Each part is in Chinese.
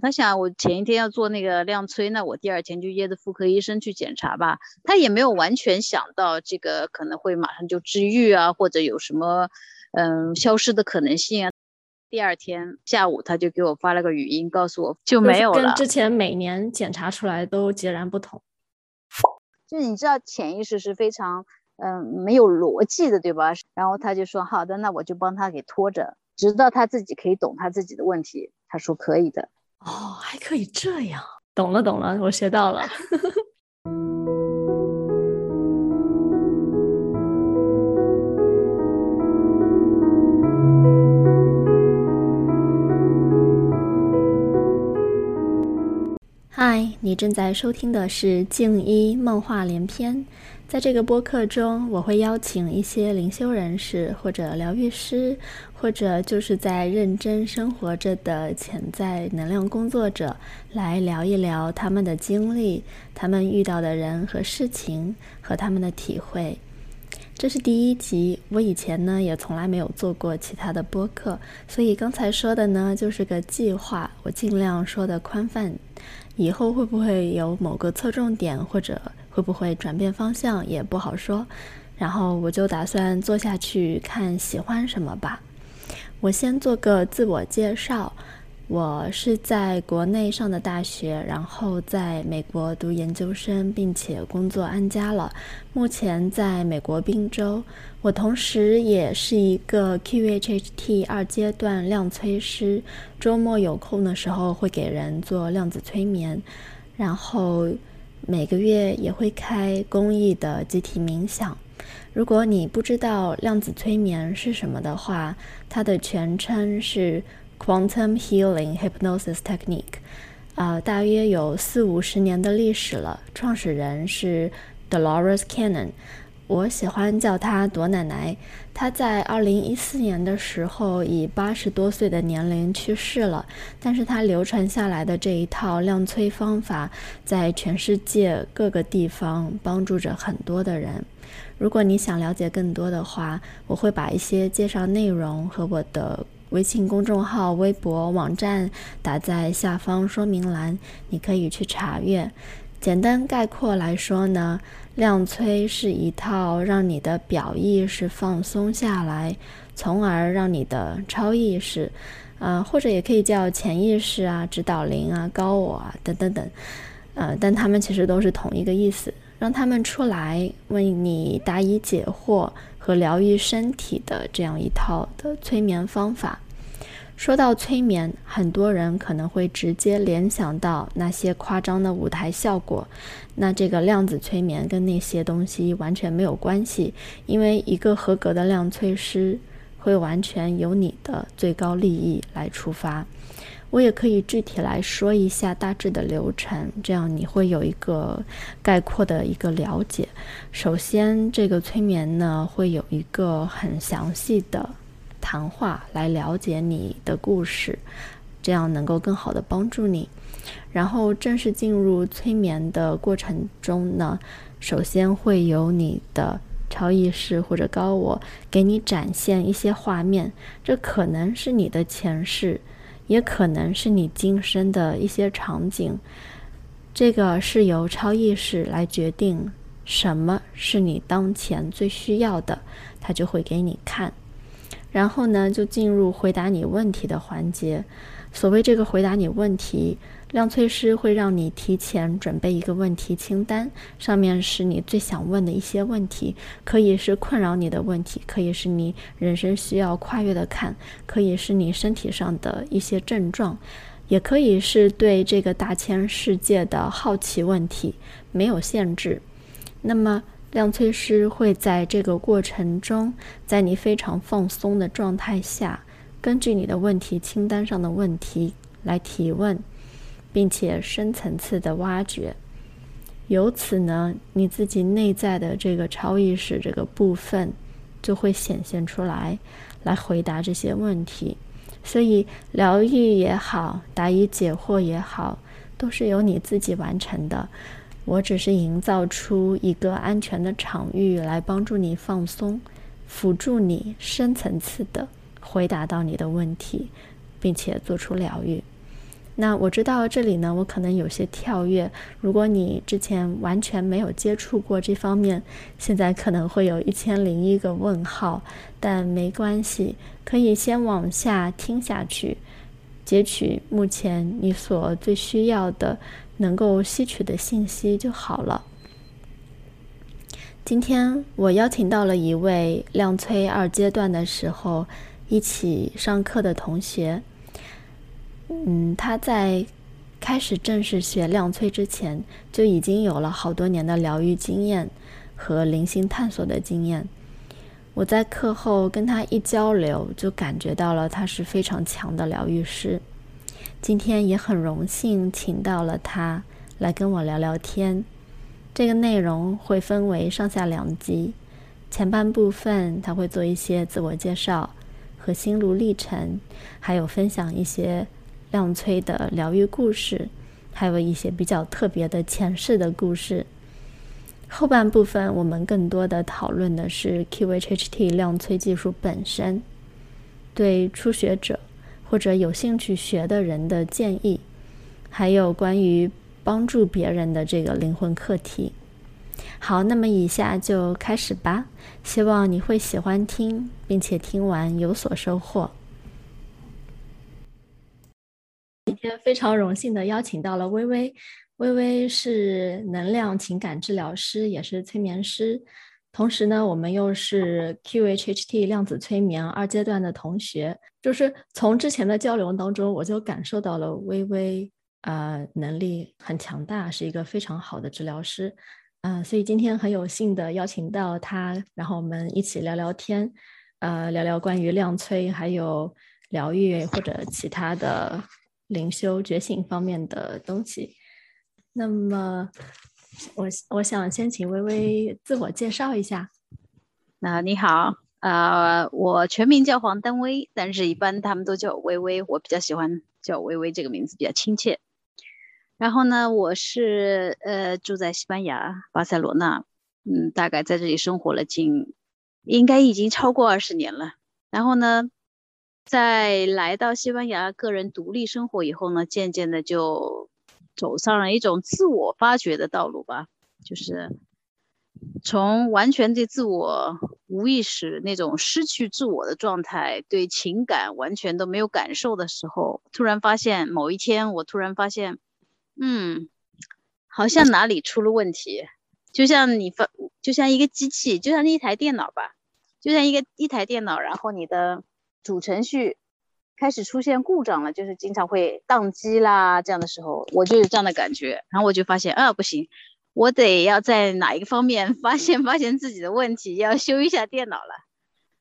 他想我前一天要做那个量催，那我第二天就约的妇科医生去检查吧。他也没有完全想到这个可能会马上就治愈啊，或者有什么嗯消失的可能性啊。第二天下午他就给我发了个语音，告诉我就没有了。跟之前每年检查出来都截然不同。就是你知道潜意识是非常嗯没有逻辑的，对吧？然后他就说好的，那我就帮他给拖着，直到他自己可以懂他自己的问题。他说可以的。哦，还可以这样，懂了懂了，我学到了。嗨，你正在收听的是《静一梦话连篇》。在这个播客中，我会邀请一些灵修人士，或者疗愈师，或者就是在认真生活着的潜在能量工作者，来聊一聊他们的经历、他们遇到的人和事情和他们的体会。这是第一集，我以前呢也从来没有做过其他的播客，所以刚才说的呢就是个计划，我尽量说的宽泛。以后会不会有某个侧重点，或者会不会转变方向，也不好说。然后我就打算做下去，看喜欢什么吧。我先做个自我介绍。我是在国内上的大学，然后在美国读研究生，并且工作安家了。目前在美国宾州。我同时也是一个 QHHT 二阶段量催师，周末有空的时候会给人做量子催眠，然后每个月也会开公益的集体冥想。如果你不知道量子催眠是什么的话，它的全称是。Quantum Healing Hypnosis Technique，啊，大约有四五十年的历史了。创始人是 Dolores Cannon，我喜欢叫她朵奶奶。她在二零一四年的时候以八十多岁的年龄去世了，但是她流传下来的这一套量催方法，在全世界各个地方帮助着很多的人。如果你想了解更多的话，我会把一些介绍内容和我的。微信公众号、微博、网站打在下方说明栏，你可以去查阅。简单概括来说呢，量催是一套让你的表意识放松下来，从而让你的超意识，呃，或者也可以叫潜意识啊、指导灵啊、高我啊等等等，呃，但他们其实都是同一个意思，让他们出来为你答疑解惑。和疗愈身体的这样一套的催眠方法。说到催眠，很多人可能会直接联想到那些夸张的舞台效果。那这个量子催眠跟那些东西完全没有关系，因为一个合格的量催师会完全由你的最高利益来出发。我也可以具体来说一下大致的流程，这样你会有一个概括的一个了解。首先，这个催眠呢会有一个很详细的谈话来了解你的故事，这样能够更好的帮助你。然后正式进入催眠的过程中呢，首先会有你的超意识或者高我给你展现一些画面，这可能是你的前世。也可能是你今生的一些场景，这个是由超意识来决定什么是你当前最需要的，他就会给你看。然后呢，就进入回答你问题的环节。所谓这个回答你问题。量催师会让你提前准备一个问题清单，上面是你最想问的一些问题，可以是困扰你的问题，可以是你人生需要跨越的坎，可以是你身体上的一些症状，也可以是对这个大千世界的好奇问题，没有限制。那么量催师会在这个过程中，在你非常放松的状态下，根据你的问题清单上的问题来提问。并且深层次的挖掘，由此呢，你自己内在的这个超意识这个部分就会显现出来，来回答这些问题。所以疗愈也好，答疑解惑也好，都是由你自己完成的。我只是营造出一个安全的场域，来帮助你放松，辅助你深层次的回答到你的问题，并且做出疗愈。那我知道这里呢，我可能有些跳跃。如果你之前完全没有接触过这方面，现在可能会有一千零一个问号，但没关系，可以先往下听下去，截取目前你所最需要的、能够吸取的信息就好了。今天我邀请到了一位量催二阶段的时候一起上课的同学。嗯，他在开始正式学量催之前，就已经有了好多年的疗愈经验和灵性探索的经验。我在课后跟他一交流，就感觉到了他是非常强的疗愈师。今天也很荣幸请到了他来跟我聊聊天。这个内容会分为上下两集，前半部分他会做一些自我介绍和心路历程，还有分享一些。亮催的疗愈故事，还有一些比较特别的前世的故事。后半部分我们更多的讨论的是 QHHT 亮催技术本身，对初学者或者有兴趣学的人的建议，还有关于帮助别人的这个灵魂课题。好，那么以下就开始吧，希望你会喜欢听，并且听完有所收获。今天非常荣幸的邀请到了微微，微微是能量情感治疗师，也是催眠师，同时呢，我们又是 QHHT 量子催眠二阶段的同学。就是从之前的交流当中，我就感受到了微微啊能力很强大，是一个非常好的治疗师。嗯，所以今天很有幸的邀请到他，然后我们一起聊聊天，呃，聊聊关于量催还有疗愈或者其他的。灵修觉醒方面的东西，那么我我想先请微微自我介绍一下。那你好，呃，我全名叫黄丹薇，但是一般他们都叫我微微，我比较喜欢叫微微这个名字比较亲切。然后呢，我是呃住在西班牙巴塞罗那，嗯，大概在这里生活了近，应该已经超过二十年了。然后呢。在来到西班牙个人独立生活以后呢，渐渐的就走上了一种自我发掘的道路吧。就是从完全对自我无意识那种失去自我的状态，对情感完全都没有感受的时候，突然发现某一天，我突然发现，嗯，好像哪里出了问题。就像你发，就像一个机器，就像一台电脑吧，就像一个一台电脑，然后你的。主程序开始出现故障了，就是经常会宕机啦。这样的时候，我就有这样的感觉。然后我就发现，啊，不行，我得要在哪一个方面发现发现自己的问题，要修一下电脑了。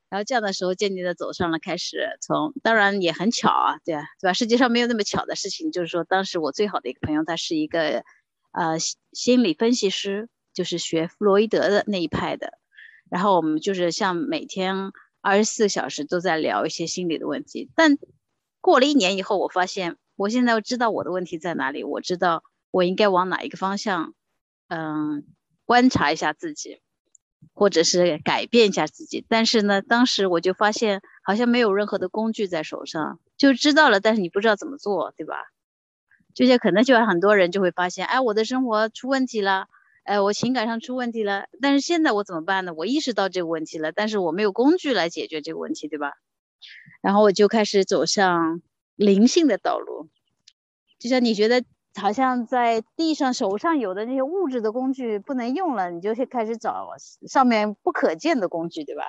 然后这样的时候，渐渐的走上了开始从，当然也很巧啊，对啊，对吧？世界上没有那么巧的事情。就是说，当时我最好的一个朋友，他是一个呃心理分析师，就是学弗洛伊德的那一派的。然后我们就是像每天。二十四小时都在聊一些心理的问题，但过了一年以后，我发现我现在知道我的问题在哪里，我知道我应该往哪一个方向，嗯，观察一下自己，或者是改变一下自己。但是呢，当时我就发现好像没有任何的工具在手上，就知道了，但是你不知道怎么做，对吧？就像可能就很多人就会发现，哎，我的生活出问题了。哎，我情感上出问题了，但是现在我怎么办呢？我意识到这个问题了，但是我没有工具来解决这个问题，对吧？然后我就开始走上灵性的道路，就像你觉得好像在地上手上有的那些物质的工具不能用了，你就去开始找上面不可见的工具，对吧？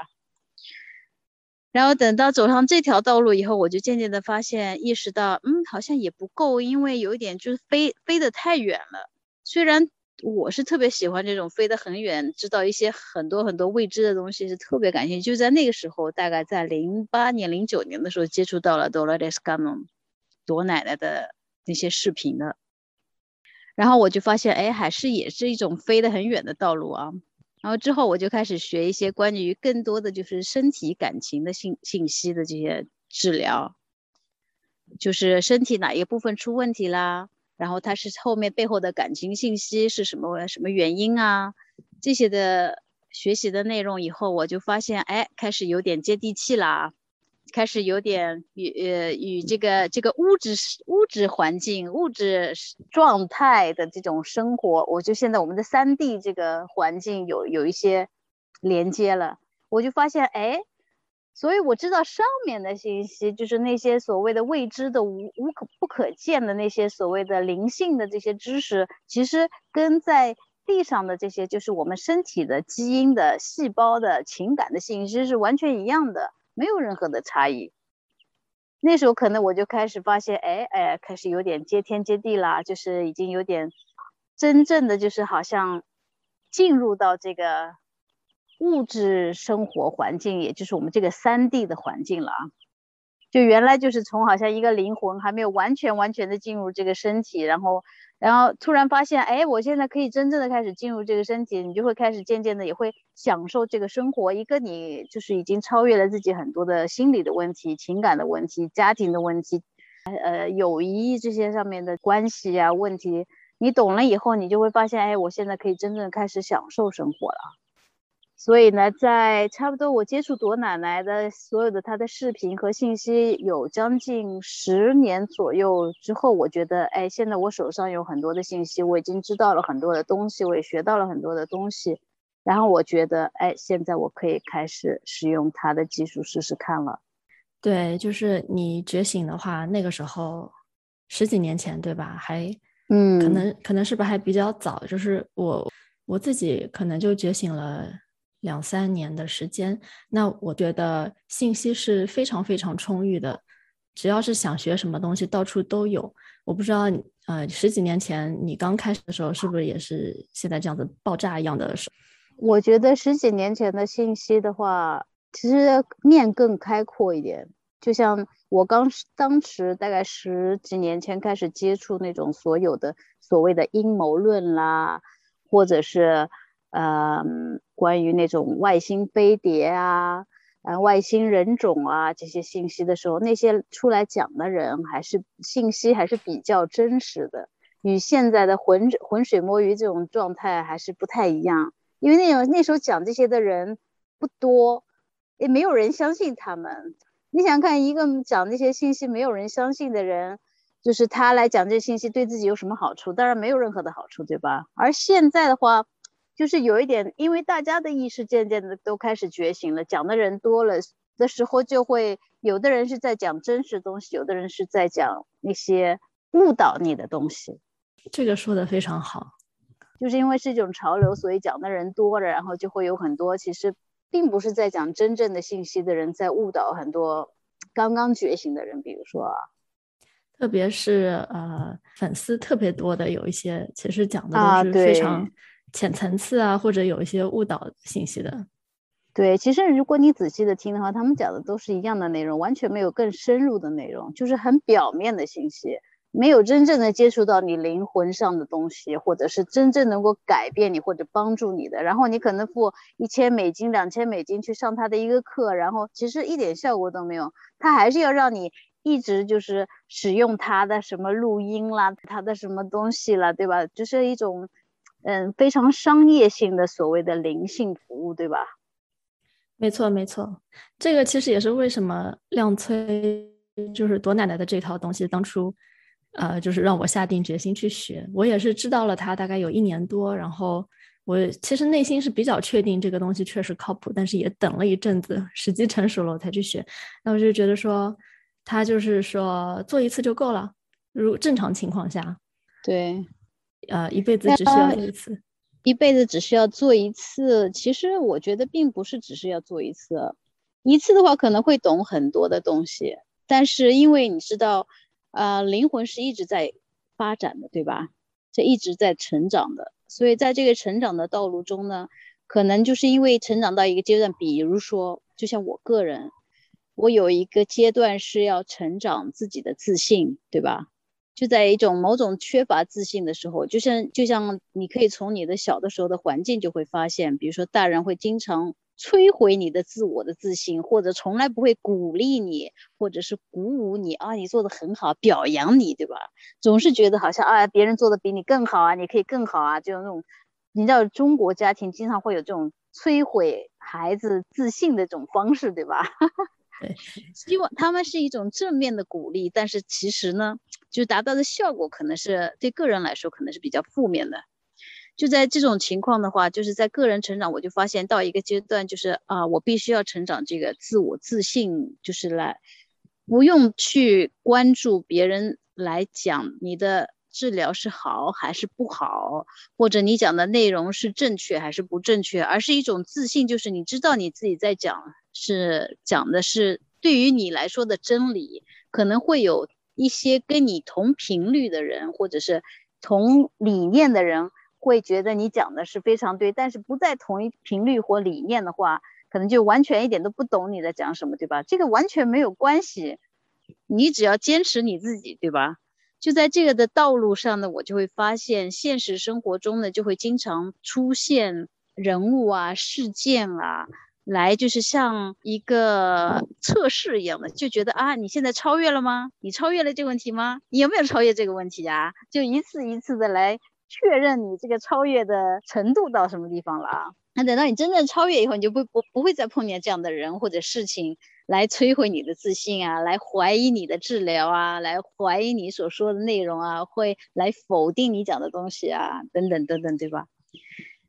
然后等到走上这条道路以后，我就渐渐的发现，意识到，嗯，好像也不够，因为有一点就是飞飞得太远了，虽然。我是特别喜欢这种飞得很远，知道一些很多很多未知的东西，是特别感兴趣。就在那个时候，大概在零八年、零九年的时候，接触到了 Dolores Cannon，朵奶奶的那些视频的。然后我就发现，哎，还是也是一种飞得很远的道路啊。然后之后我就开始学一些关于更多的就是身体感情的信信息的这些治疗，就是身体哪一部分出问题啦。然后它是后面背后的感情信息是什么什么原因啊？这些的学习的内容以后，我就发现，哎，开始有点接地气啦。开始有点与呃与这个这个物质物质环境、物质状态的这种生活，我就现在我们的三 D 这个环境有有一些连接了，我就发现哎，所以我知道上面的信息，就是那些所谓的未知的无无可不可见的那些所谓的灵性的这些知识，其实跟在地上的这些就是我们身体的基因的细胞的情感的信息是完全一样的。没有任何的差异。那时候可能我就开始发现，哎哎，开始有点接天接地啦，就是已经有点真正的就是好像进入到这个物质生活环境，也就是我们这个三 D 的环境了啊。就原来就是从好像一个灵魂还没有完全完全的进入这个身体，然后。然后突然发现，哎，我现在可以真正的开始进入这个身体，你就会开始渐渐的也会享受这个生活。一个你就是已经超越了自己很多的心理的问题、情感的问题、家庭的问题，呃，友谊这些上面的关系啊问题，你懂了以后，你就会发现，哎，我现在可以真正开始享受生活了。所以呢，在差不多我接触朵奶奶的所有的她的视频和信息有将近十年左右之后，我觉得，哎，现在我手上有很多的信息，我已经知道了很多的东西，我也学到了很多的东西，然后我觉得，哎，现在我可以开始使用她的技术试试看了。对，就是你觉醒的话，那个时候十几年前，对吧？还，嗯，可能可能是不是还比较早？就是我我自己可能就觉醒了。两三年的时间，那我觉得信息是非常非常充裕的，只要是想学什么东西，到处都有。我不知道，呃，十几年前你刚开始的时候，是不是也是现在这样子爆炸一样的？我觉得十几年前的信息的话，其实面更开阔一点。就像我刚当时大概十几年前开始接触那种所有的所谓的阴谋论啦，或者是。呃，关于那种外星飞碟啊，呃，外星人种啊这些信息的时候，那些出来讲的人还是信息还是比较真实的，与现在的浑浑水摸鱼这种状态还是不太一样。因为那种那时候讲这些的人不多，也没有人相信他们。你想看一个讲这些信息没有人相信的人，就是他来讲这些信息对自己有什么好处？当然没有任何的好处，对吧？而现在的话。就是有一点，因为大家的意识渐渐的都开始觉醒了，讲的人多了的时候，就会有的人是在讲真实东西，有的人是在讲那些误导你的东西。这个说的非常好，就是因为是一种潮流，所以讲的人多了，然后就会有很多其实并不是在讲真正的信息的人在误导很多刚刚觉醒的人，比如说，特别是呃粉丝特别多的有一些，其实讲的都是非常。浅层次啊，或者有一些误导信息的，对，其实如果你仔细的听的话，他们讲的都是一样的内容，完全没有更深入的内容，就是很表面的信息，没有真正的接触到你灵魂上的东西，或者是真正能够改变你或者帮助你的。然后你可能付一千美金、两千美金去上他的一个课，然后其实一点效果都没有，他还是要让你一直就是使用他的什么录音啦，他的什么东西了，对吧？就是一种。嗯，非常商业性的所谓的灵性服务，对吧？没错，没错。这个其实也是为什么亮催就是朵奶奶的这套东西，当初呃，就是让我下定决心去学。我也是知道了它大概有一年多，然后我其实内心是比较确定这个东西确实靠谱，但是也等了一阵子，时机成熟了我才去学。那我就觉得说，他就是说做一次就够了，如正常情况下，对。呃，一辈子只需要做一次，一辈子只需要做一次。其实我觉得并不是只是要做一次，一次的话可能会懂很多的东西。但是因为你知道，呃，灵魂是一直在发展的，对吧？这一直在成长的。所以在这个成长的道路中呢，可能就是因为成长到一个阶段，比如说，就像我个人，我有一个阶段是要成长自己的自信，对吧？就在一种某种缺乏自信的时候，就像就像你可以从你的小的时候的环境就会发现，比如说大人会经常摧毁你的自我的自信，或者从来不会鼓励你，或者是鼓舞你啊，你做的很好，表扬你，对吧？总是觉得好像啊，别人做的比你更好啊，你可以更好啊，就那种，你知道中国家庭经常会有这种摧毁孩子自信的这种方式，对吧？希望他们是一种正面的鼓励，但是其实呢，就达到的效果可能是对个人来说可能是比较负面的。就在这种情况的话，就是在个人成长，我就发现到一个阶段，就是啊，我必须要成长这个自我自信，就是来不用去关注别人来讲你的治疗是好还是不好，或者你讲的内容是正确还是不正确，而是一种自信，就是你知道你自己在讲是讲的是对于你来说的真理，可能会有一些跟你同频率的人，或者是同理念的人。会觉得你讲的是非常对，但是不在同一频率或理念的话，可能就完全一点都不懂你在讲什么，对吧？这个完全没有关系，你只要坚持你自己，对吧？就在这个的道路上呢，我就会发现现实生活中呢，就会经常出现人物啊、事件啊，来就是像一个测试一样的，就觉得啊，你现在超越了吗？你超越了这个问题吗？你有没有超越这个问题呀？就一次一次的来。确认你这个超越的程度到什么地方了啊？那等到你真正超越以后，你就不不不会再碰见这样的人或者事情来摧毁你的自信啊，来怀疑你的治疗啊，来怀疑你所说的内容啊，会来否定你讲的东西啊，等等等等，对吧？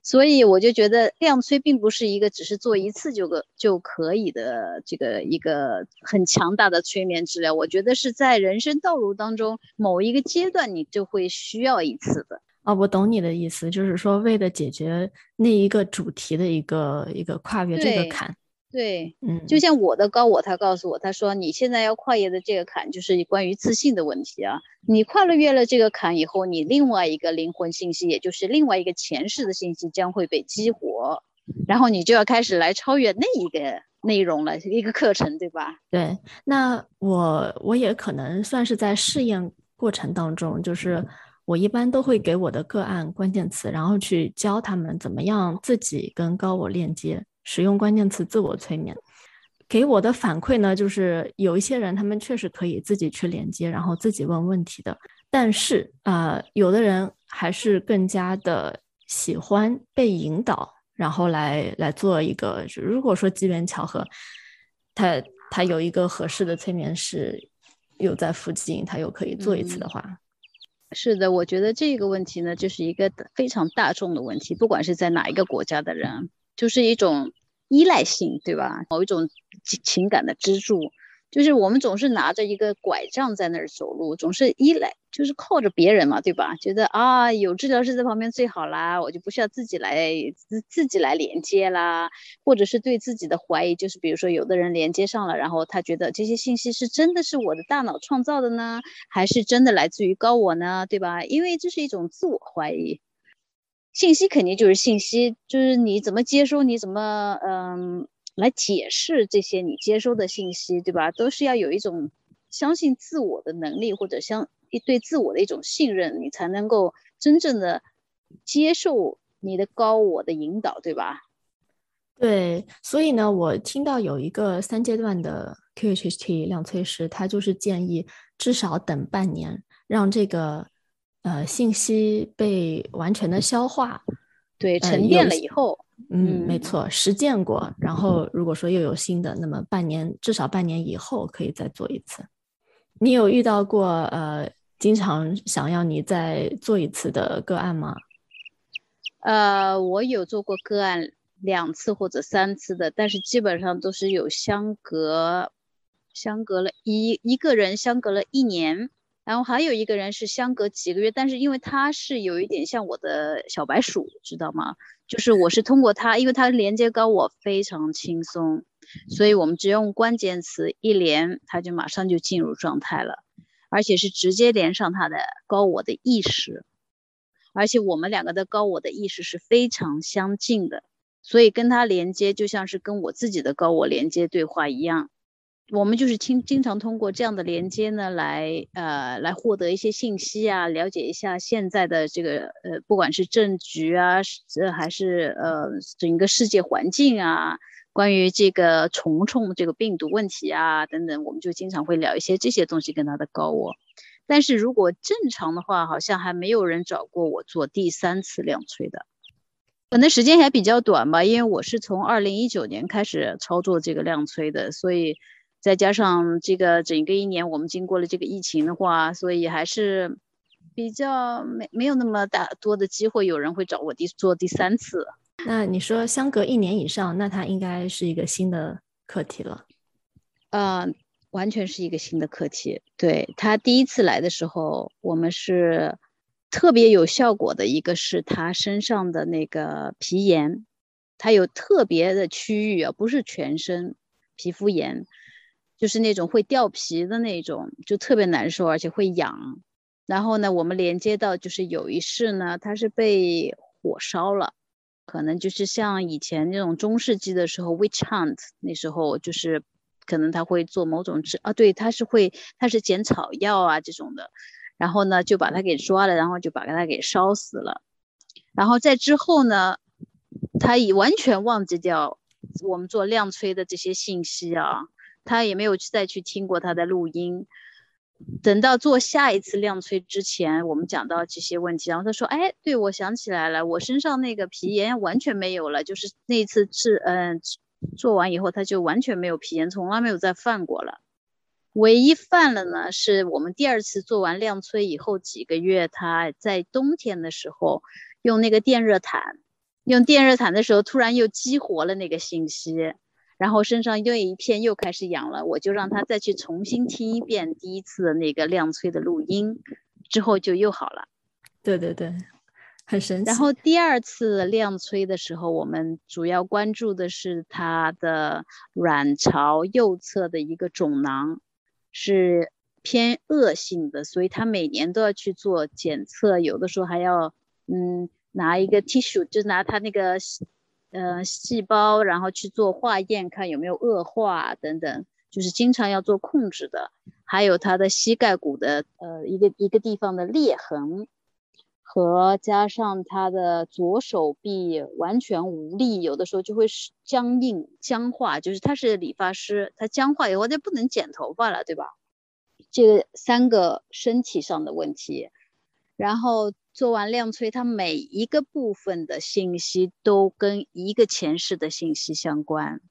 所以我就觉得量催并不是一个只是做一次就个就可以的这个一个很强大的催眠治疗，我觉得是在人生道路当中某一个阶段你就会需要一次的。啊，我懂你的意思，就是说为了解决那一个主题的一个一个跨越这个坎，对，嗯，就像我的高我，他告诉我，他说你现在要跨越的这个坎就是关于自信的问题啊，你跨了越了这个坎以后，你另外一个灵魂信息，也就是另外一个前世的信息将会被激活，然后你就要开始来超越那一个内容了，一个课程，对吧？对，那我我也可能算是在试验过程当中，就是。我一般都会给我的个案关键词，然后去教他们怎么样自己跟高我链接，使用关键词自我催眠。给我的反馈呢，就是有一些人他们确实可以自己去连接，然后自己问问题的。但是啊，有的人还是更加的喜欢被引导，然后来来做一个。如果说机缘巧合，他他有一个合适的催眠师又在附近，他又可以做一次的话。是的，我觉得这个问题呢，就是一个非常大众的问题，不管是在哪一个国家的人，就是一种依赖性，对吧？某一种情感的支柱。就是我们总是拿着一个拐杖在那儿走路，总是依赖，就是靠着别人嘛，对吧？觉得啊，有治疗师在旁边最好啦，我就不需要自己来自自己来连接啦，或者是对自己的怀疑，就是比如说有的人连接上了，然后他觉得这些信息是真的是我的大脑创造的呢，还是真的来自于高我呢，对吧？因为这是一种自我怀疑，信息肯定就是信息，就是你怎么接收，你怎么嗯。来解释这些你接收的信息，对吧？都是要有一种相信自我的能力，或者相一对自我的一种信任，你才能够真正的接受你的高我的引导，对吧？对，所以呢，我听到有一个三阶段的 QHT 量催师，他就是建议至少等半年，让这个呃信息被完全的消化，对，沉淀了以后。嗯，没错，实践过。然后如果说又有新的，那么半年至少半年以后可以再做一次。你有遇到过呃，经常想要你再做一次的个案吗？呃，我有做过个案两次或者三次的，但是基本上都是有相隔，相隔了一一个人相隔了一年。然后还有一个人是相隔几个月，但是因为他是有一点像我的小白鼠，知道吗？就是我是通过他，因为他连接高我非常轻松，所以我们只用关键词一连，他就马上就进入状态了，而且是直接连上他的高我的意识，而且我们两个的高我的意识是非常相近的，所以跟他连接就像是跟我自己的高我连接对话一样。我们就是经经常通过这样的连接呢，来呃来获得一些信息啊，了解一下现在的这个呃不管是政局啊，这还是呃整个世界环境啊，关于这个虫虫这个病毒问题啊等等，我们就经常会聊一些这些东西跟他的高我。但是如果正常的话，好像还没有人找过我做第三次量催的，可能时间还比较短吧，因为我是从二零一九年开始操作这个量催的，所以。再加上这个整个一年我们经过了这个疫情的话，所以还是比较没没有那么大多的机会，有人会找我第做第三次。那你说相隔一年以上，那它应该是一个新的课题了。嗯。完全是一个新的课题。对他第一次来的时候，我们是特别有效果的。一个是他身上的那个皮炎，他有特别的区域啊，不是全身皮肤炎，就是那种会掉皮的那种，就特别难受，而且会痒。然后呢，我们连接到就是有一世呢，他是被火烧了，可能就是像以前那种中世纪的时候，witch hunt 那时候就是。可能他会做某种治啊，对，他是会，他是捡草药啊这种的，然后呢就把他给抓了，然后就把他给烧死了，然后在之后呢，他已完全忘记掉我们做亮催的这些信息啊，他也没有再去听过他的录音，等到做下一次亮催之前，我们讲到这些问题，然后他说，哎，对我想起来了，我身上那个皮炎完全没有了，就是那次治，嗯。做完以后，他就完全没有皮炎，从来没有再犯过了。唯一犯了呢，是我们第二次做完亮催以后几个月，他在冬天的时候用那个电热毯，用电热毯的时候突然又激活了那个信息，然后身上又一片又开始痒了。我就让他再去重新听一遍第一次的那个亮催的录音，之后就又好了。对对对。很神奇。然后第二次亮催的时候，我们主要关注的是他的卵巢右侧的一个肿囊，是偏恶性的，所以他每年都要去做检测，有的时候还要嗯拿一个 tissue，就拿他那个呃细胞，然后去做化验，看有没有恶化等等，就是经常要做控制的。还有他的膝盖骨的呃一个一个地方的裂痕。和加上他的左手臂完全无力，有的时候就会是僵硬僵化，就是他是理发师，他僵化以后就不能剪头发了，对吧？这个三个身体上的问题，然后做完量催，他每一个部分的信息都跟一个前世的信息相关。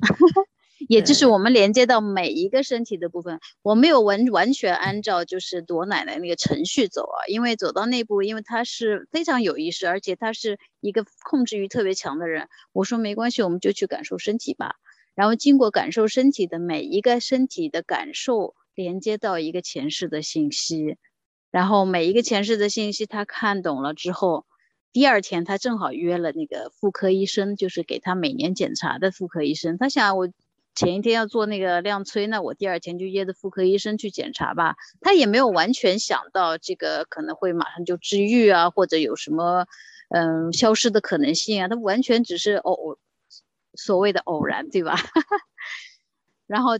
也就是我们连接到每一个身体的部分，我没有完完全按照就是朵奶奶那个程序走啊，因为走到那步，因为他是非常有意识，而且他是一个控制欲特别强的人。我说没关系，我们就去感受身体吧。然后经过感受身体的每一个身体的感受，连接到一个前世的信息，然后每一个前世的信息他看懂了之后，第二天他正好约了那个妇科医生，就是给他每年检查的妇科医生。他想我。前一天要做那个亮催，那我第二天就约的妇科医生去检查吧。他也没有完全想到这个可能会马上就治愈啊，或者有什么嗯消失的可能性啊。他完全只是偶所谓的偶然，对吧？然后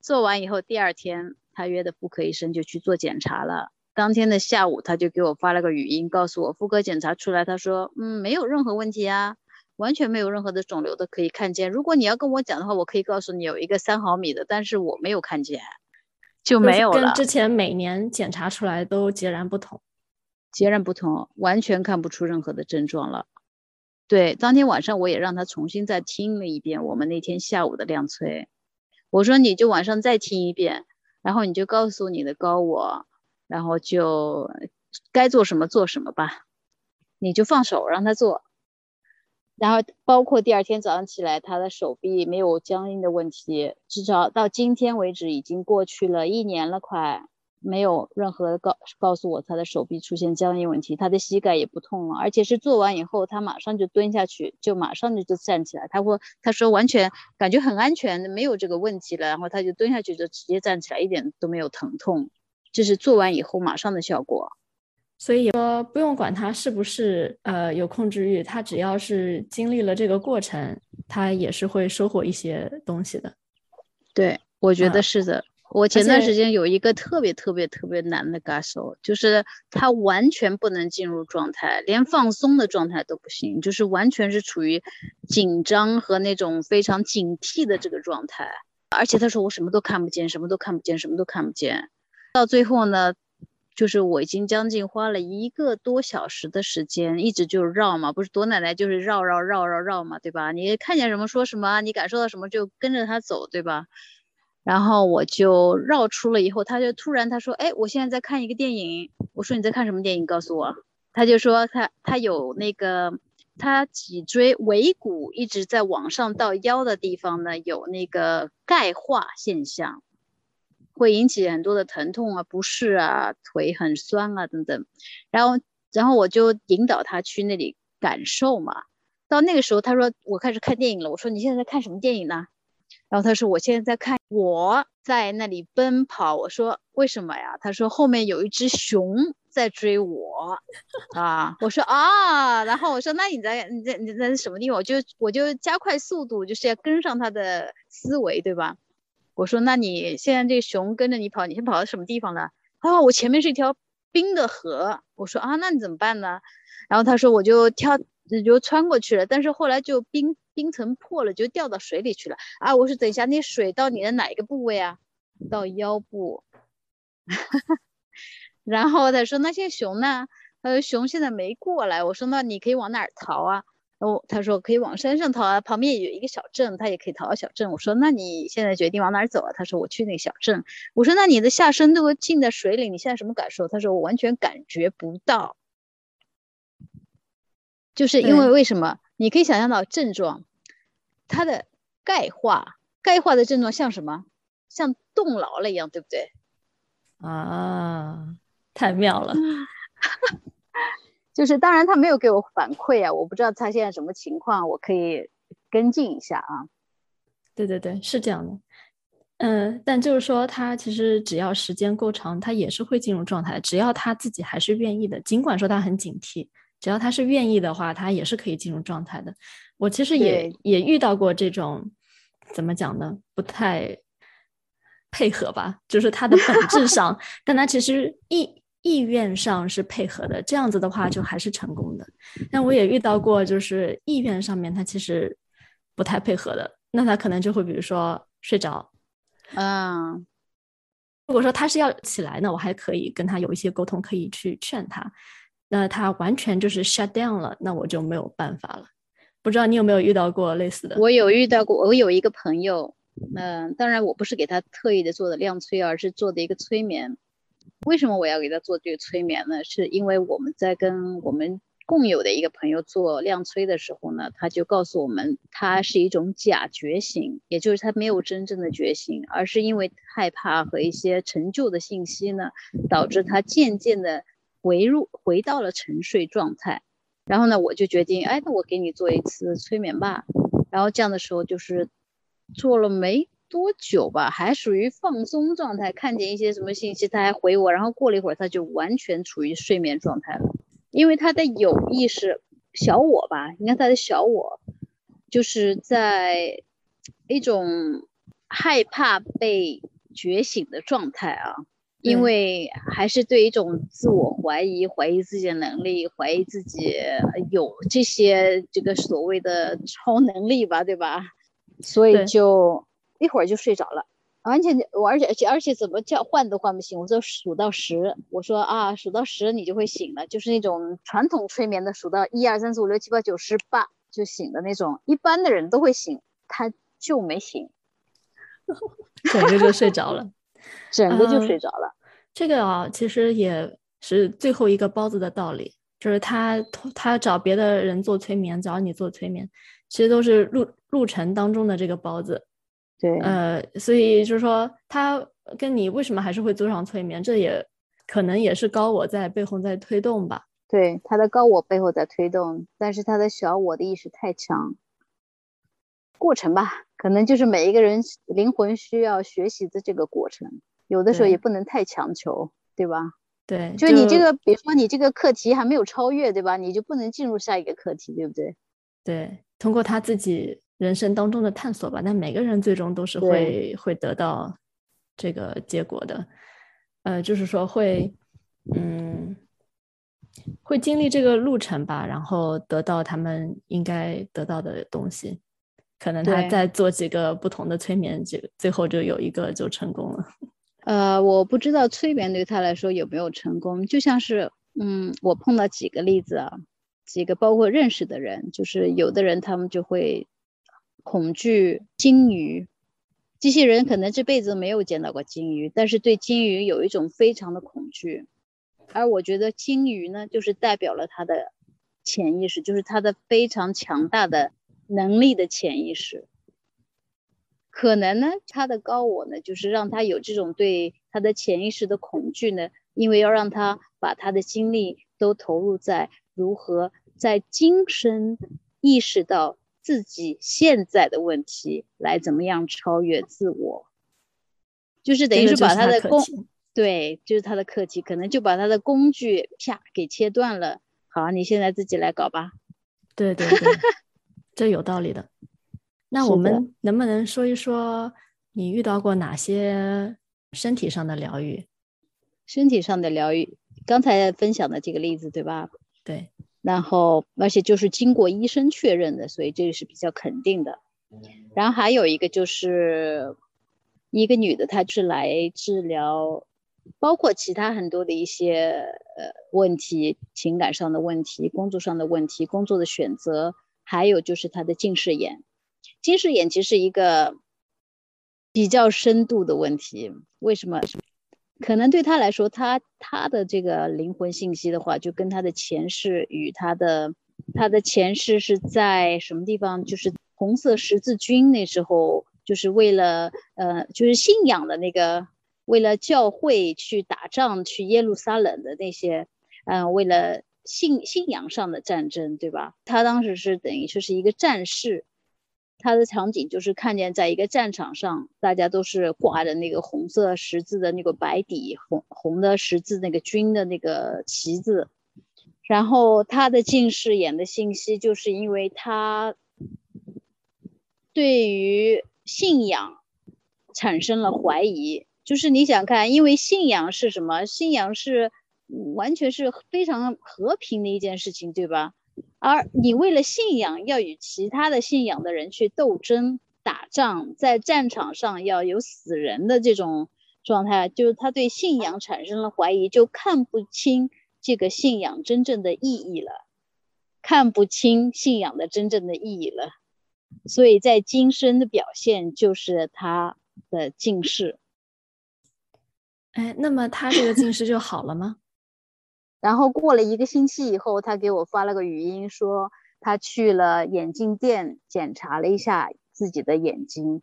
做完以后，第二天他约的妇科医生就去做检查了。当天的下午，他就给我发了个语音，告诉我妇科检查出来，他说嗯没有任何问题啊。完全没有任何的肿瘤都可以看见。如果你要跟我讲的话，我可以告诉你有一个三毫米的，但是我没有看见，就没有了。跟之前每年检查出来都截然不同，截然不同，完全看不出任何的症状了。对，当天晚上我也让他重新再听了一遍我们那天下午的量催，我说你就晚上再听一遍，然后你就告诉你的高我，然后就该做什么做什么吧，你就放手让他做。然后包括第二天早上起来，他的手臂没有僵硬的问题，至少到今天为止已经过去了一年了，快没有任何告告诉我他的手臂出现僵硬问题，他的膝盖也不痛了，而且是做完以后他马上就蹲下去，就马上就就站起来，他说他说完全感觉很安全，没有这个问题了，然后他就蹲下去就直接站起来，一点都没有疼痛，这是做完以后马上的效果。所以说不用管他是不是呃有控制欲，他只要是经历了这个过程，他也是会收获一些东西的。对，我觉得是的。我前段时间有一个特别特别特别难的感受，就是他完全不能进入状态，连放松的状态都不行，就是完全是处于紧张和那种非常警惕的这个状态。而且他说我什么都看不见，什么都看不见，什么都看不见。到最后呢？就是我已经将近花了一个多小时的时间，一直就绕嘛，不是躲奶奶就是绕绕绕绕绕嘛，对吧？你看见什么说什么，你感受到什么就跟着他走，对吧？然后我就绕出了以后，他就突然他说：“哎，我现在在看一个电影。”我说：“你在看什么电影？告诉我。”他就说：“他他有那个他脊椎尾骨一直在往上到腰的地方呢，有那个钙化现象，会引起很多的疼痛啊、不适啊、腿很酸啊等等。”然后然后我就引导他去那里感受嘛。到那个时候，他说：“我开始看电影了。”我说：“你现在在看什么电影呢？”然后他说：“我现在在看，我在那里奔跑。”我说：“为什么呀？”他说：“后面有一只熊在追我。”啊，我说：“啊。”然后我说：“那你在你在你在什么地方？”我就我就加快速度，就是要跟上他的思维，对吧？我说：“那你现在这个熊跟着你跑，你先跑到什么地方了？”啊，我前面是一条冰的河。我说：“啊，那你怎么办呢？”然后他说：“我就跳，就穿过去了。但是后来就冰。”冰层破了就掉到水里去了啊！我说等一下，那水到你的哪一个部位啊？到腰部。然后他说那些熊呢？他说熊现在没过来。我说那你可以往哪儿逃啊？哦，他说可以往山上逃啊，旁边有一个小镇，他也可以逃到小镇。我说那你现在决定往哪儿走啊？他说我去那个小镇。我说那你的下身都浸在水里，你现在什么感受？他说我完全感觉不到，就是因为为什么？你可以想象到症状，它的钙化，钙化的症状像什么？像冻牢了一样，对不对？啊，太妙了！就是当然他没有给我反馈啊，我不知道他现在什么情况，我可以跟进一下啊。对对对，是这样的。嗯，但就是说他其实只要时间够长，他也是会进入状态，只要他自己还是愿意的，尽管说他很警惕。只要他是愿意的话，他也是可以进入状态的。我其实也也遇到过这种，怎么讲呢？不太配合吧，就是他的本质上，但他其实意意愿上是配合的。这样子的话，就还是成功的。但我也遇到过，就是意愿上面他其实不太配合的，那他可能就会比如说睡着。嗯，如果说他是要起来呢，我还可以跟他有一些沟通，可以去劝他。那他完全就是 shut down 了，那我就没有办法了。不知道你有没有遇到过类似的？我有遇到过，我有一个朋友，嗯，当然我不是给他特意的做的量催，而是做的一个催眠。为什么我要给他做这个催眠呢？是因为我们在跟我们共有的一个朋友做量催的时候呢，他就告诉我们，他是一种假觉醒，也就是他没有真正的觉醒，而是因为害怕和一些陈旧的信息呢，导致他渐渐的。回入回到了沉睡状态，然后呢，我就决定，哎，那我给你做一次催眠吧。然后这样的时候就是做了没多久吧，还属于放松状态，看见一些什么信息，他还回我。然后过了一会儿，他就完全处于睡眠状态了，因为他的有意识小我吧，应该他的小我就是在一种害怕被觉醒的状态啊。因为还是对一种自我怀疑，怀疑自己的能力，怀疑自己有这些这个所谓的超能力吧，对吧？所以就一会儿就睡着了，完全我而且而且而且怎么叫唤都唤不醒。我说数到十，我说啊数到十你就会醒了，就是那种传统催眠的数到一二三四五六七八九十八就醒的那种，一般的人都会醒，他就没醒，整个就睡着了。整个就睡着了。这个啊，其实也是最后一个包子的道理，就是他他找别的人做催眠，找你做催眠，其实都是路路程当中的这个包子。对，呃，所以就是说，他跟你为什么还是会做上催眠，这也可能也是高我在背后在推动吧。对，他的高我背后在推动，但是他的小我的意识太强。过程吧，可能就是每一个人灵魂需要学习的这个过程。有的时候也不能太强求，对吧？对，就你这个，比如说你这个课题还没有超越，对吧？你就不能进入下一个课题，对不对？对，通过他自己人生当中的探索吧，那每个人最终都是会会得到这个结果的。呃，就是说会，嗯，会经历这个路程吧，然后得到他们应该得到的东西。可能他再做几个不同的催眠，就最后就有一个就成功了。呃，我不知道催眠对他来说有没有成功，就像是，嗯，我碰到几个例子啊，几个包括认识的人，就是有的人他们就会恐惧鲸鱼，机器人可能这辈子没有见到过鲸鱼，但是对鲸鱼有一种非常的恐惧。而我觉得鲸鱼呢，就是代表了他的潜意识，就是他的非常强大的能力的潜意识。可能呢，他的高我呢，就是让他有这种对他的潜意识的恐惧呢，因为要让他把他的精力都投入在如何在今生意识到自己现在的问题，来怎么样超越自我，就是等于是把他的工，对，就是他的课题，可能就把他的工具啪给切断了。好，你现在自己来搞吧。对对对，这有道理的。那我们能不能说一说你遇到过哪些身体上的疗愈？身体上的疗愈，刚才分享的这个例子，对吧？对。然后，而且就是经过医生确认的，所以这个是比较肯定的。然后还有一个就是一个女的，她是来治疗，包括其他很多的一些呃问题，情感上的问题，工作上的问题，工作的选择，还有就是她的近视眼。近视眼其实是一个比较深度的问题，为什么？可能对他来说，他他的这个灵魂信息的话，就跟他的前世与他的他的前世是在什么地方？就是红色十字军那时候，就是为了呃，就是信仰的那个，为了教会去打仗去耶路撒冷的那些，嗯，为了信信仰上的战争，对吧？他当时是等于说是一个战士。他的场景就是看见在一个战场上，大家都是挂着那个红色十字的那个白底红红的十字那个军的那个旗子，然后他的近视眼的信息就是因为他对于信仰产生了怀疑，就是你想看，因为信仰是什么？信仰是完全是非常和平的一件事情，对吧？而你为了信仰要与其他的信仰的人去斗争、打仗，在战场上要有死人的这种状态，就是他对信仰产生了怀疑，就看不清这个信仰真正的意义了，看不清信仰的真正的意义了。所以在今生的表现就是他的近视。哎，那么他这个近视就好了吗？然后过了一个星期以后，他给我发了个语音，说他去了眼镜店检查了一下自己的眼睛，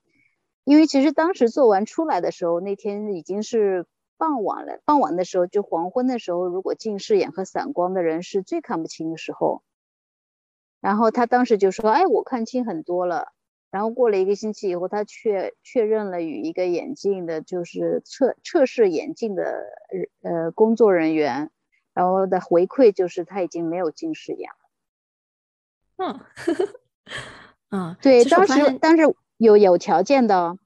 因为其实当时做完出来的时候，那天已经是傍晚了。傍晚的时候，就黄昏的时候，如果近视眼和散光的人是最看不清的时候。然后他当时就说：“哎，我看清很多了。”然后过了一个星期以后，他确确认了与一个眼镜的，就是测测试眼镜的呃工作人员。然后的回馈就是他已经没有近视眼了。嗯，嗯，对，当时当时有有条件的，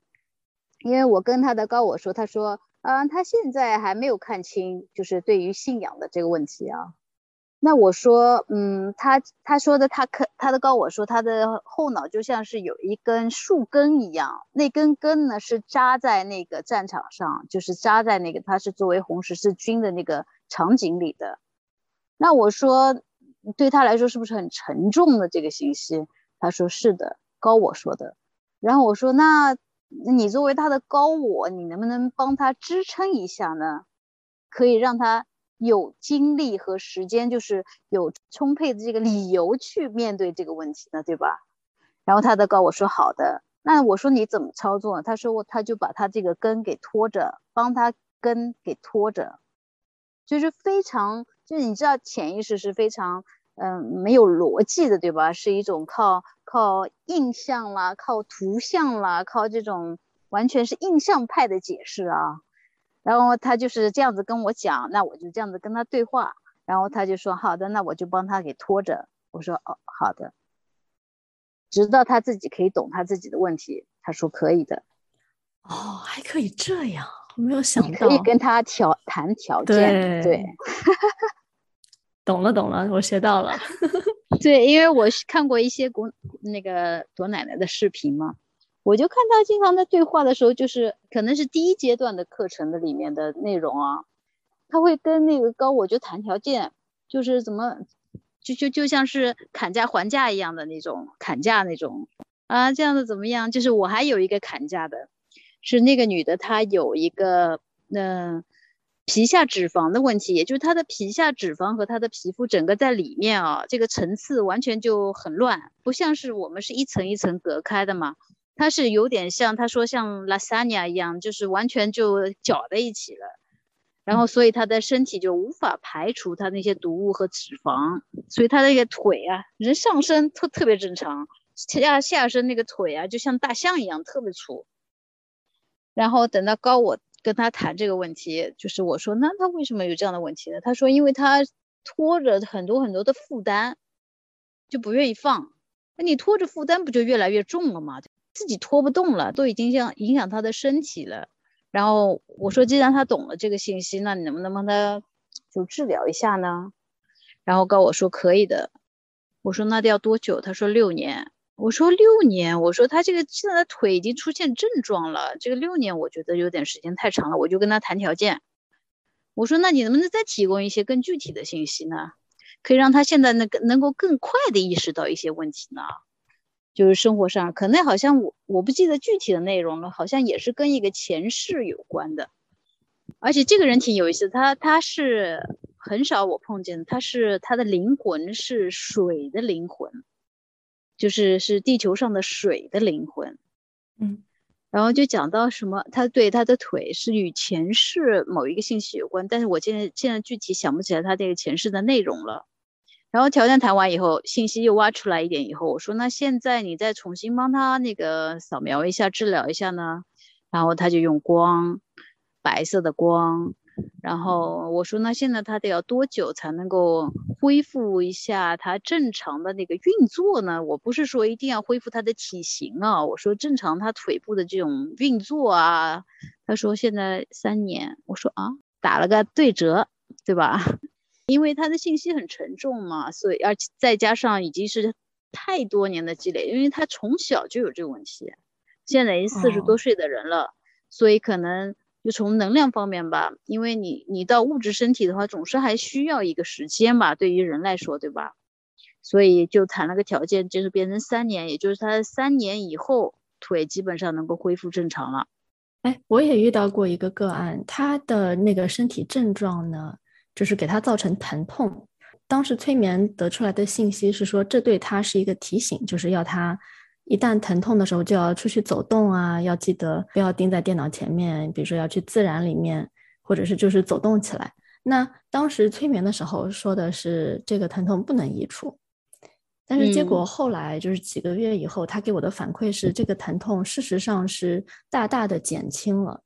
因为我跟他的高我说，他说，嗯，他现在还没有看清，就是对于信仰的这个问题啊。那我说，嗯，他他说的他可他的高我说他的后脑就像是有一根树根一样，那根根呢是扎在那个战场上，就是扎在那个他是作为红十字军的那个场景里的。那我说，对他来说是不是很沉重的这个信息？他说是的，高我说的。然后我说，那你作为他的高我，你能不能帮他支撑一下呢？可以让他。有精力和时间，就是有充沛的这个理由去面对这个问题呢，对吧？然后他的告我说好的，那我说你怎么操作？他说我他就把他这个根给拖着，帮他根给拖着，就是非常就是你知道潜意识是非常嗯没有逻辑的，对吧？是一种靠靠印象啦，靠图像啦，靠这种完全是印象派的解释啊。然后他就是这样子跟我讲，那我就这样子跟他对话，然后他就说好的，那我就帮他给拖着。我说哦，好的，直到他自己可以懂他自己的问题。他说可以的。哦，还可以这样，我没有想到。可以跟他调谈条件，对。懂了懂了，我学到了。对，因为我看过一些古那个朵奶奶的视频嘛。我就看他经常在对话的时候，就是可能是第一阶段的课程的里面的内容啊，他会跟那个高我就谈条件，就是怎么，就就就像是砍价还价一样的那种砍价那种啊，这样的怎么样？就是我还有一个砍价的，是那个女的她有一个嗯。皮下脂肪的问题，也就是她的皮下脂肪和她的皮肤整个在里面啊，这个层次完全就很乱，不像是我们是一层一层隔开的嘛，它是有点像他说像 lasagna 一样，就是完全就搅在一起了，然后所以他的身体就无法排除他那些毒物和脂肪，所以他那个腿啊，人上身特特别正常，下下身那个腿啊就像大象一样特别粗，然后等到高我。跟他谈这个问题，就是我说，那他为什么有这样的问题呢？他说，因为他拖着很多很多的负担，就不愿意放。那你拖着负担，不就越来越重了吗？自己拖不动了，都已经像影响他的身体了。然后我说，既然他懂了这个信息，那你能不能帮他就治疗一下呢？然后告我说可以的。我说那得要多久？他说六年。我说六年，我说他这个现在腿已经出现症状了，这个六年我觉得有点时间太长了，我就跟他谈条件。我说那你能不能再提供一些更具体的信息呢？可以让他现在能能够更快的意识到一些问题呢？就是生活上可能好像我我不记得具体的内容了，好像也是跟一个前世有关的。而且这个人挺有意思，他他是很少我碰见的，他是他的灵魂是水的灵魂。就是是地球上的水的灵魂，嗯，然后就讲到什么，他对他的腿是与前世某一个信息有关，但是我现在现在具体想不起来他这个前世的内容了。然后条件谈完以后，信息又挖出来一点以后，我说那现在你再重新帮他那个扫描一下、治疗一下呢？然后他就用光，白色的光。然后我说，那现在他得要多久才能够恢复一下他正常的那个运作呢？我不是说一定要恢复他的体型啊，我说正常他腿部的这种运作啊。他说现在三年。我说啊，打了个对折，对吧？因为他的信息很沉重嘛，所以而且再加上已经是太多年的积累，因为他从小就有这个问题，现在已经四十多岁的人了，所以可能。就从能量方面吧，因为你你到物质身体的话，总是还需要一个时间吧，对于人来说，对吧？所以就谈了个条件，就是变成三年，也就是他三年以后腿基本上能够恢复正常了。哎，我也遇到过一个个案，他的那个身体症状呢，就是给他造成疼痛。当时催眠得出来的信息是说，这对他是一个提醒，就是要他。一旦疼痛的时候，就要出去走动啊，要记得不要盯在电脑前面，比如说要去自然里面，或者是就是走动起来。那当时催眠的时候说的是这个疼痛不能移除，但是结果后来就是几个月以后，他给我的反馈是这个疼痛事实上是大大的减轻了，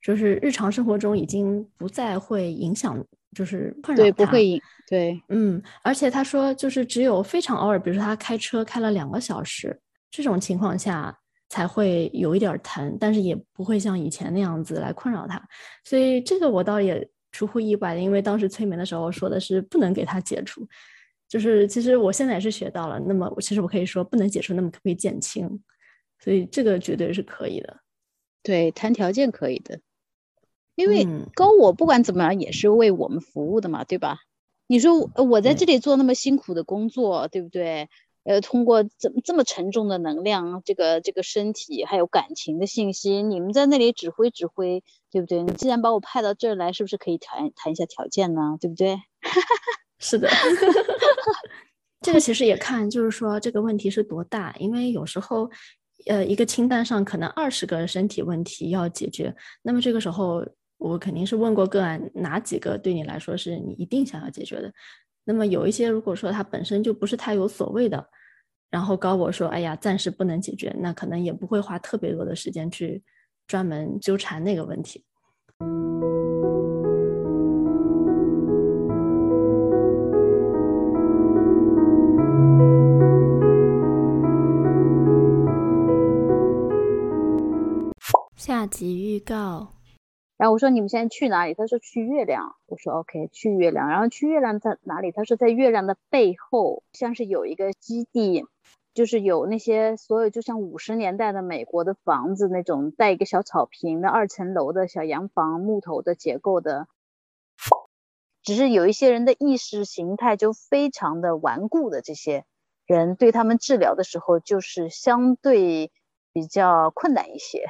就是日常生活中已经不再会影响，就是困扰他。对，不会影。对，嗯，而且他说就是只有非常偶尔，比如说他开车开了两个小时。这种情况下才会有一点疼，但是也不会像以前那样子来困扰他，所以这个我倒也出乎意外的，因为当时催眠的时候说的是不能给他解除，就是其实我现在也是学到了，那么其实我可以说不能解除，那么可不可以减轻？所以这个绝对是可以的，对，谈条件可以的，因为高我不管怎么样也是为我们服务的嘛，对吧？你说我在这里做那么辛苦的工作，对不对？呃，通过这这么沉重的能量，这个这个身体还有感情的信息，你们在那里指挥指挥，对不对？你既然把我派到这儿来，是不是可以谈谈一下条件呢？对不对？是的，这个其实也看，就是说这个问题是多大，因为有时候，呃，一个清单上可能二十个身体问题要解决，那么这个时候我肯定是问过个案，哪几个对你来说是你一定想要解决的。那么有一些，如果说他本身就不是太有所谓的，然后高我说，哎呀，暂时不能解决，那可能也不会花特别多的时间去专门纠缠那个问题。下集预告。然后我说你们现在去哪里？他说去月亮。我说 OK，去月亮。然后去月亮在哪里？他说在月亮的背后，像是有一个基地，就是有那些所有就像五十年代的美国的房子那种带一个小草坪的二层楼的小洋房，木头的结构的。只是有一些人的意识形态就非常的顽固的，这些人对他们治疗的时候就是相对比较困难一些。